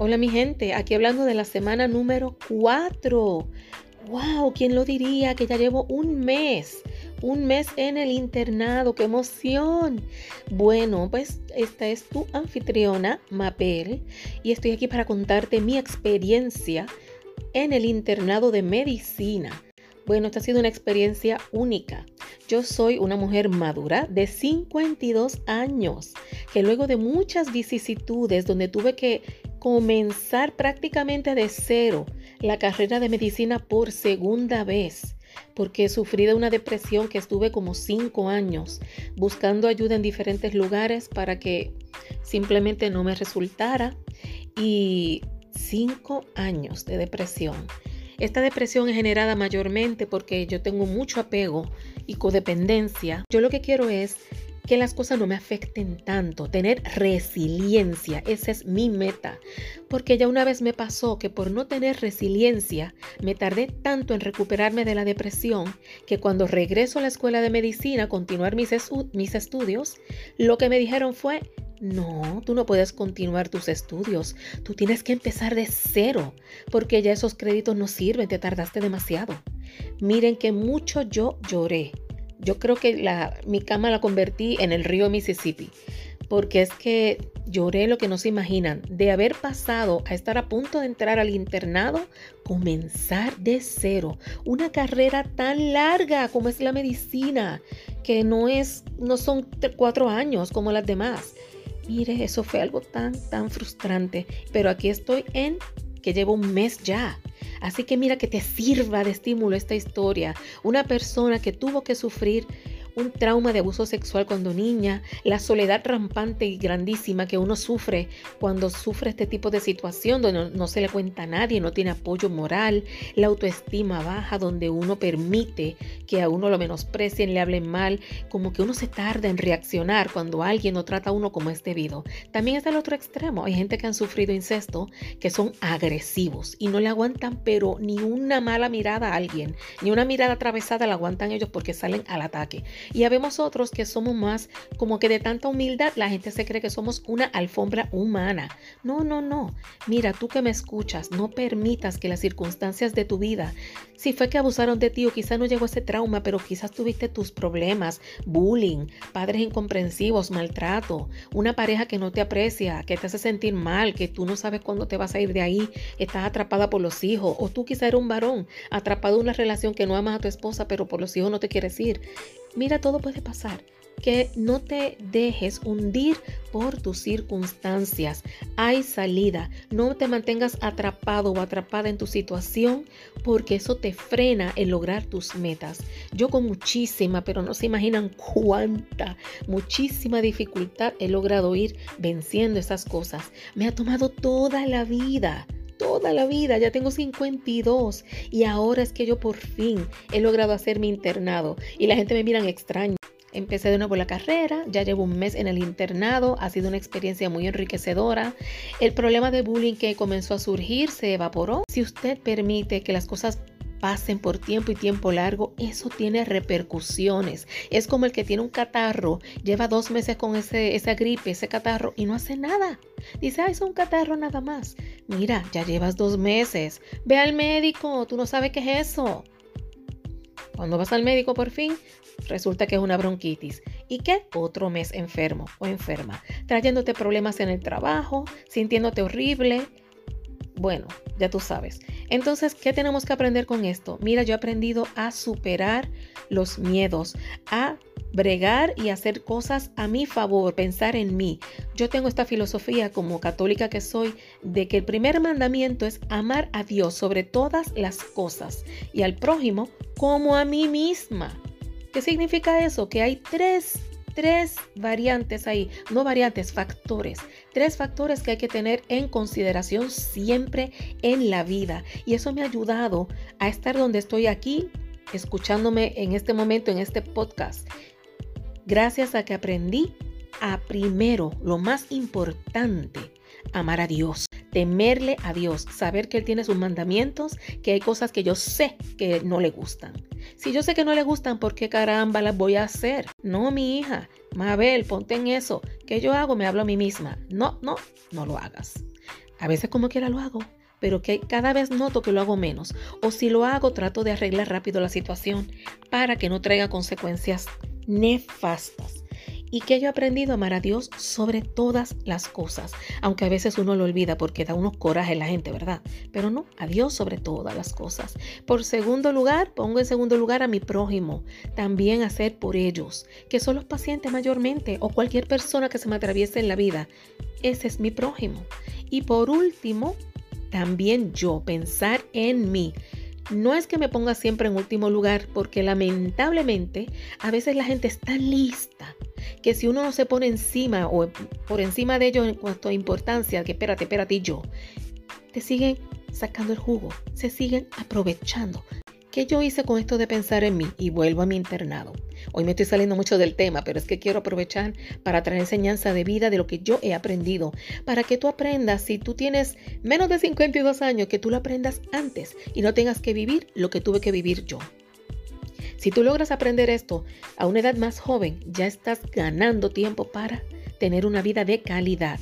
Hola mi gente, aquí hablando de la semana número 4. ¡Wow! ¿Quién lo diría que ya llevo un mes? Un mes en el internado, qué emoción. Bueno, pues esta es tu anfitriona, Mapel, y estoy aquí para contarte mi experiencia en el internado de medicina. Bueno, esta ha sido una experiencia única. Yo soy una mujer madura de 52 años, que luego de muchas vicisitudes donde tuve que comenzar prácticamente de cero la carrera de medicina por segunda vez, porque sufrí de una depresión que estuve como cinco años buscando ayuda en diferentes lugares para que simplemente no me resultara y cinco años de depresión. Esta depresión es generada mayormente porque yo tengo mucho apego y codependencia. Yo lo que quiero es que las cosas no me afecten tanto, tener resiliencia, esa es mi meta, porque ya una vez me pasó que por no tener resiliencia me tardé tanto en recuperarme de la depresión que cuando regreso a la escuela de medicina a continuar mis, mis estudios, lo que me dijeron fue, no, tú no puedes continuar tus estudios. Tú tienes que empezar de cero, porque ya esos créditos no sirven, te tardaste demasiado. Miren que mucho yo lloré yo creo que la, mi cama la convertí en el río Mississippi, porque es que lloré lo que no se imaginan, de haber pasado a estar a punto de entrar al internado, comenzar de cero, una carrera tan larga como es la medicina, que no es, no son cuatro años como las demás. Mire, eso fue algo tan, tan frustrante, pero aquí estoy en que llevo un mes ya Así que mira que te sirva de estímulo esta historia. Una persona que tuvo que sufrir un trauma de abuso sexual cuando niña, la soledad rampante y grandísima que uno sufre cuando sufre este tipo de situación donde no, se le cuenta a nadie, no tiene apoyo moral, la autoestima baja donde uno permite que a uno lo menosprecien, le hablen mal, como que uno se tarda en reaccionar cuando alguien no trata a uno como es debido. También está el otro extremo, hay gente que han sufrido incesto que son agresivos y no le aguantan pero ni una mala mirada a alguien, ni una mirada atravesada la aguantan ellos porque salen al ataque. Y habemos otros que somos más como que de tanta humildad la gente se cree que somos una alfombra humana. No, no, no. Mira, tú que me escuchas, no permitas que las circunstancias de tu vida, si fue que abusaron de ti o quizás no llegó ese trauma, pero quizás tuviste tus problemas, bullying, padres incomprensivos, maltrato, una pareja que no te aprecia, que te hace sentir mal, que tú no sabes cuándo te vas a ir de ahí, estás atrapada por los hijos, o tú quizás eres un varón atrapado en una relación que no amas a tu esposa, pero por los hijos no te quieres ir. Mira, todo puede pasar. Que no te dejes hundir por tus circunstancias. Hay salida. No te mantengas atrapado o atrapada en tu situación porque eso te frena en lograr tus metas. Yo con muchísima, pero no se imaginan cuánta, muchísima dificultad he logrado ir venciendo esas cosas. Me ha tomado toda la vida toda la vida, ya tengo 52 y ahora es que yo por fin he logrado hacer mi internado y la gente me miran extraño. Empecé de nuevo la carrera, ya llevo un mes en el internado, ha sido una experiencia muy enriquecedora. El problema de bullying que comenzó a surgir se evaporó. Si usted permite que las cosas pasen por tiempo y tiempo largo, eso tiene repercusiones. Es como el que tiene un catarro, lleva dos meses con ese, esa gripe, ese catarro y no hace nada. Dice, ah, es un catarro nada más. Mira, ya llevas dos meses. Ve al médico, tú no sabes qué es eso. Cuando vas al médico por fin, resulta que es una bronquitis. ¿Y qué? Otro mes enfermo o enferma, trayéndote problemas en el trabajo, sintiéndote horrible. Bueno, ya tú sabes. Entonces, ¿qué tenemos que aprender con esto? Mira, yo he aprendido a superar los miedos, a bregar y hacer cosas a mi favor, pensar en mí. Yo tengo esta filosofía como católica que soy de que el primer mandamiento es amar a Dios sobre todas las cosas y al prójimo como a mí misma. ¿Qué significa eso? Que hay tres tres variantes ahí, no variantes, factores. Tres factores que hay que tener en consideración siempre en la vida. Y eso me ha ayudado a estar donde estoy aquí, escuchándome en este momento, en este podcast. Gracias a que aprendí a primero, lo más importante, amar a Dios temerle a Dios, saber que Él tiene sus mandamientos, que hay cosas que yo sé que no le gustan. Si yo sé que no le gustan, ¿por qué caramba las voy a hacer? No, mi hija, Mabel, ponte en eso. ¿Qué yo hago? Me hablo a mí misma. No, no, no lo hagas. A veces como quiera lo hago, pero que cada vez noto que lo hago menos. O si lo hago, trato de arreglar rápido la situación para que no traiga consecuencias nefastas y que yo he aprendido a amar a Dios sobre todas las cosas, aunque a veces uno lo olvida porque da unos corajes la gente, ¿verdad? Pero no, a Dios sobre todas las cosas. Por segundo lugar, pongo en segundo lugar a mi prójimo, también hacer por ellos, que son los pacientes mayormente o cualquier persona que se me atraviese en la vida. Ese es mi prójimo. Y por último, también yo, pensar en mí. No es que me ponga siempre en último lugar, porque lamentablemente a veces la gente está lista que si uno no se pone encima o por encima de ellos en cuanto a importancia, que espérate, espérate yo, te siguen sacando el jugo, se siguen aprovechando. ¿Qué yo hice con esto de pensar en mí? Y vuelvo a mi internado. Hoy me estoy saliendo mucho del tema, pero es que quiero aprovechar para traer enseñanza de vida de lo que yo he aprendido, para que tú aprendas, si tú tienes menos de 52 años, que tú lo aprendas antes y no tengas que vivir lo que tuve que vivir yo. Si tú logras aprender esto a una edad más joven, ya estás ganando tiempo para tener una vida de calidad.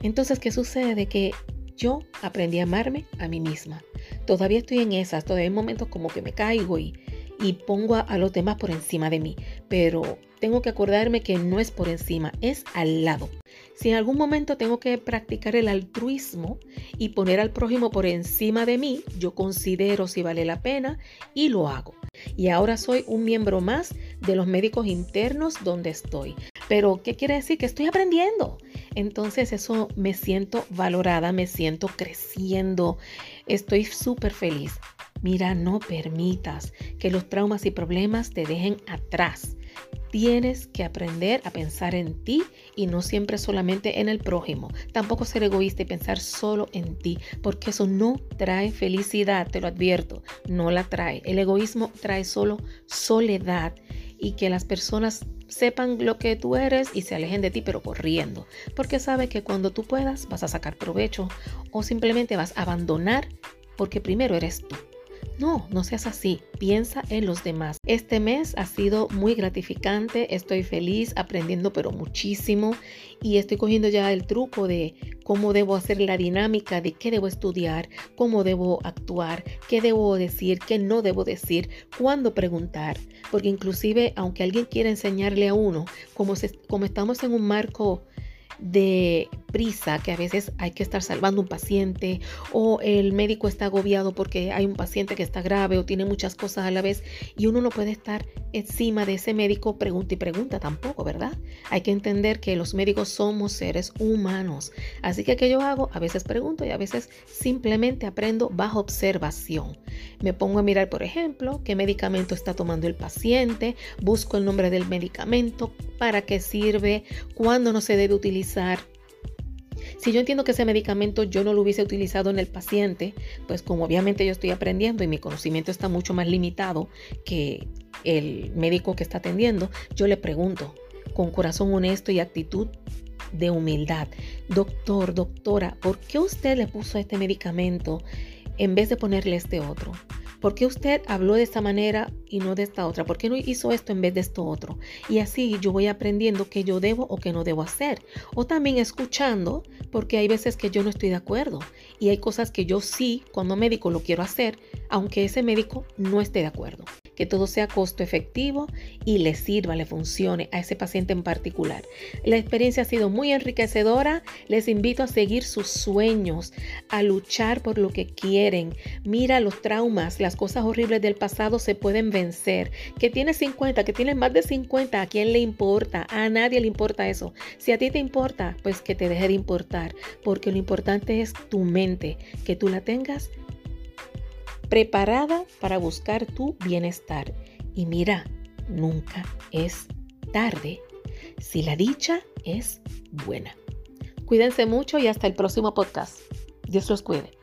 Entonces, ¿qué sucede? Que yo aprendí a amarme a mí misma. Todavía estoy en esas, todavía hay momentos como que me caigo y, y pongo a, a los demás por encima de mí, pero tengo que acordarme que no es por encima, es al lado. Si en algún momento tengo que practicar el altruismo y poner al prójimo por encima de mí, yo considero si vale la pena y lo hago y ahora soy un miembro más de los médicos internos donde estoy. Pero, ¿qué quiere decir? Que estoy aprendiendo. Entonces, eso me siento valorada, me siento creciendo, estoy súper feliz. Mira, no permitas que los traumas y problemas te dejen atrás. Tienes que aprender a pensar en ti y no siempre solamente en el prójimo. Tampoco ser egoísta y pensar solo en ti, porque eso no trae felicidad, te lo advierto, no la trae. El egoísmo trae solo soledad y que las personas sepan lo que tú eres y se alejen de ti, pero corriendo, porque sabe que cuando tú puedas vas a sacar provecho o simplemente vas a abandonar porque primero eres tú. No, no seas así. Piensa en los demás. Este mes ha sido muy gratificante. Estoy feliz, aprendiendo pero muchísimo. Y estoy cogiendo ya el truco de cómo debo hacer la dinámica de qué debo estudiar, cómo debo actuar, qué debo decir, qué no debo decir, cuándo preguntar. Porque inclusive, aunque alguien quiera enseñarle a uno, como, como estamos en un marco de prisa, que a veces hay que estar salvando un paciente o el médico está agobiado porque hay un paciente que está grave o tiene muchas cosas a la vez y uno no puede estar encima de ese médico pregunta y pregunta tampoco, ¿verdad? Hay que entender que los médicos somos seres humanos. Así que, ¿qué yo hago? A veces pregunto y a veces simplemente aprendo bajo observación. Me pongo a mirar, por ejemplo, qué medicamento está tomando el paciente, busco el nombre del medicamento, para qué sirve, cuándo no se debe si yo entiendo que ese medicamento yo no lo hubiese utilizado en el paciente, pues como obviamente yo estoy aprendiendo y mi conocimiento está mucho más limitado que el médico que está atendiendo, yo le pregunto con corazón honesto y actitud de humildad, doctor, doctora, ¿por qué usted le puso este medicamento en vez de ponerle este otro? ¿Por qué usted habló de esta manera y no de esta otra? ¿Por qué no hizo esto en vez de esto otro? Y así yo voy aprendiendo qué yo debo o qué no debo hacer. O también escuchando, porque hay veces que yo no estoy de acuerdo. Y hay cosas que yo sí, cuando médico, lo quiero hacer, aunque ese médico no esté de acuerdo que todo sea costo efectivo y le sirva, le funcione a ese paciente en particular. La experiencia ha sido muy enriquecedora. Les invito a seguir sus sueños, a luchar por lo que quieren. Mira los traumas, las cosas horribles del pasado se pueden vencer. Que tienes 50, que tienes más de 50, ¿a quién le importa? A nadie le importa eso. Si a ti te importa, pues que te deje de importar, porque lo importante es tu mente, que tú la tengas preparada para buscar tu bienestar. Y mira, nunca es tarde si la dicha es buena. Cuídense mucho y hasta el próximo podcast. Dios los cuide.